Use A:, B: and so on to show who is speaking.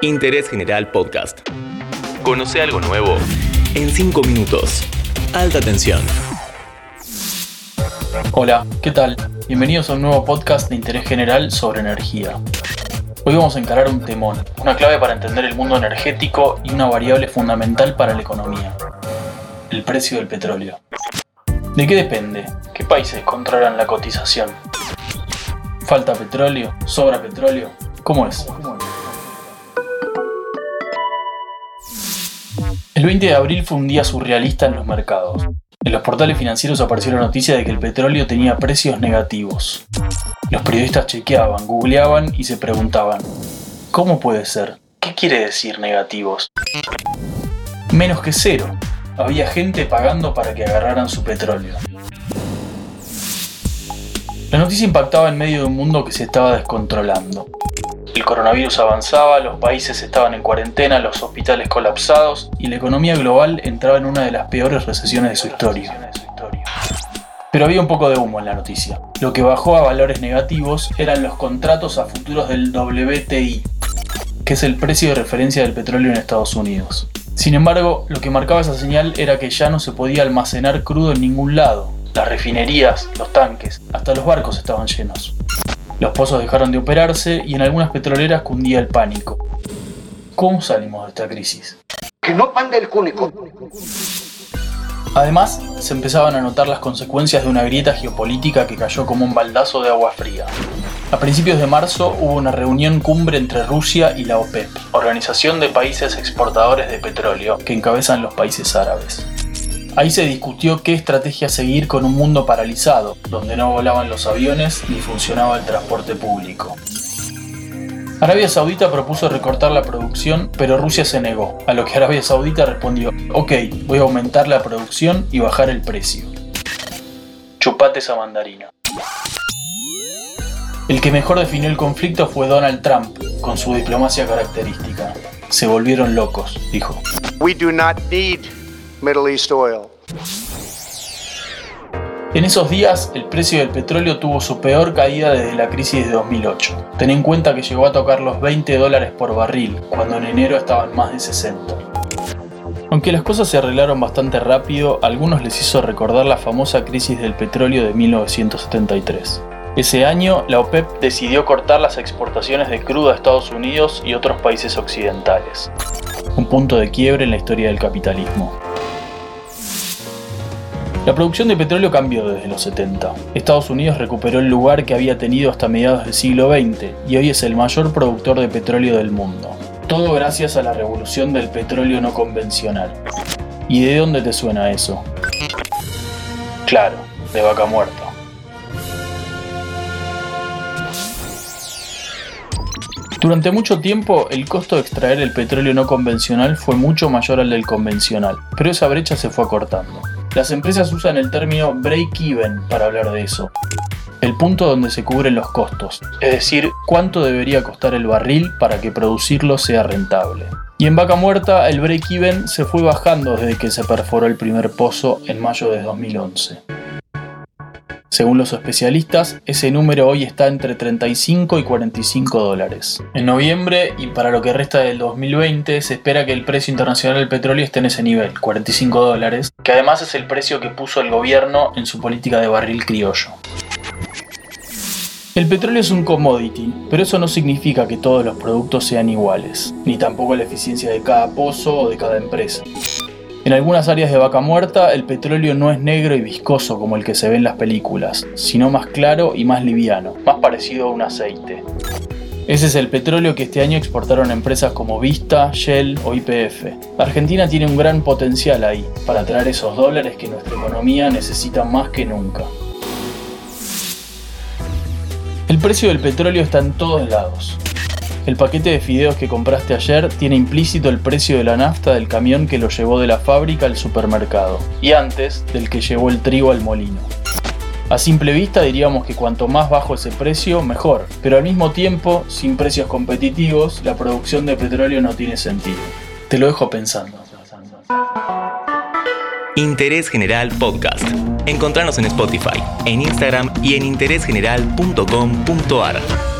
A: Interés General Podcast. Conoce algo nuevo en 5 minutos. Alta tensión.
B: Hola, ¿qué tal? Bienvenidos a un nuevo podcast de interés general sobre energía. Hoy vamos a encarar un temón, una clave para entender el mundo energético y una variable fundamental para la economía, el precio del petróleo. ¿De qué depende? ¿Qué países controlan la cotización? ¿Falta petróleo? ¿Sobra petróleo? ¿Cómo es? El 20 de abril fue un día surrealista en los mercados. En los portales financieros apareció la noticia de que el petróleo tenía precios negativos. Los periodistas chequeaban, googleaban y se preguntaban, ¿cómo puede ser? ¿Qué quiere decir negativos? Menos que cero. Había gente pagando para que agarraran su petróleo. La noticia impactaba en medio de un mundo que se estaba descontrolando. El coronavirus avanzaba, los países estaban en cuarentena, los hospitales colapsados y la economía global entraba en una de las peores recesiones de su historia. Pero había un poco de humo en la noticia. Lo que bajó a valores negativos eran los contratos a futuros del WTI, que es el precio de referencia del petróleo en Estados Unidos. Sin embargo, lo que marcaba esa señal era que ya no se podía almacenar crudo en ningún lado. Las refinerías, los tanques, hasta los barcos estaban llenos. Los pozos dejaron de operarse y en algunas petroleras cundía el pánico. ¿Cómo salimos de esta crisis?
C: Que no pande el cúnico.
B: Además, se empezaban a notar las consecuencias de una grieta geopolítica que cayó como un baldazo de agua fría. A principios de marzo hubo una reunión cumbre entre Rusia y la OPEP, Organización de Países Exportadores de Petróleo, que encabezan los países árabes. Ahí se discutió qué estrategia seguir con un mundo paralizado, donde no volaban los aviones ni funcionaba el transporte público. Arabia Saudita propuso recortar la producción, pero Rusia se negó, a lo que Arabia Saudita respondió, ok, voy a aumentar la producción y bajar el precio. Chupate esa mandarina. El que mejor definió el conflicto fue Donald Trump, con su diplomacia característica. Se volvieron locos, dijo.
C: Middle East oil.
B: En esos días, el precio del petróleo tuvo su peor caída desde la crisis de 2008. Ten en cuenta que llegó a tocar los 20 dólares por barril, cuando en enero estaban más de 60. Aunque las cosas se arreglaron bastante rápido, a algunos les hizo recordar la famosa crisis del petróleo de 1973. Ese año, la OPEP decidió cortar las exportaciones de crudo a Estados Unidos y otros países occidentales. Un punto de quiebre en la historia del capitalismo. La producción de petróleo cambió desde los 70. Estados Unidos recuperó el lugar que había tenido hasta mediados del siglo XX y hoy es el mayor productor de petróleo del mundo. Todo gracias a la revolución del petróleo no convencional. ¿Y de dónde te suena eso? Claro, de vaca muerta. Durante mucho tiempo, el costo de extraer el petróleo no convencional fue mucho mayor al del convencional, pero esa brecha se fue acortando. Las empresas usan el término break-even para hablar de eso, el punto donde se cubren los costos, es decir, cuánto debería costar el barril para que producirlo sea rentable. Y en Vaca Muerta el break-even se fue bajando desde que se perforó el primer pozo en mayo de 2011. Según los especialistas, ese número hoy está entre 35 y 45 dólares. En noviembre y para lo que resta del 2020 se espera que el precio internacional del petróleo esté en ese nivel, 45 dólares, que además es el precio que puso el gobierno en su política de barril criollo. El petróleo es un commodity, pero eso no significa que todos los productos sean iguales, ni tampoco la eficiencia de cada pozo o de cada empresa. En algunas áreas de vaca muerta, el petróleo no es negro y viscoso como el que se ve en las películas, sino más claro y más liviano, más parecido a un aceite. Ese es el petróleo que este año exportaron empresas como Vista, Shell o YPF. Argentina tiene un gran potencial ahí para traer esos dólares que nuestra economía necesita más que nunca. El precio del petróleo está en todos lados. El paquete de fideos que compraste ayer tiene implícito el precio de la nafta del camión que lo llevó de la fábrica al supermercado, y antes del que llevó el trigo al molino. A simple vista diríamos que cuanto más bajo ese precio, mejor, pero al mismo tiempo, sin precios competitivos, la producción de petróleo no tiene sentido. Te lo dejo pensando.
A: Interés General Podcast. Encontrarnos en Spotify, en Instagram y en interésgeneral.com.ar.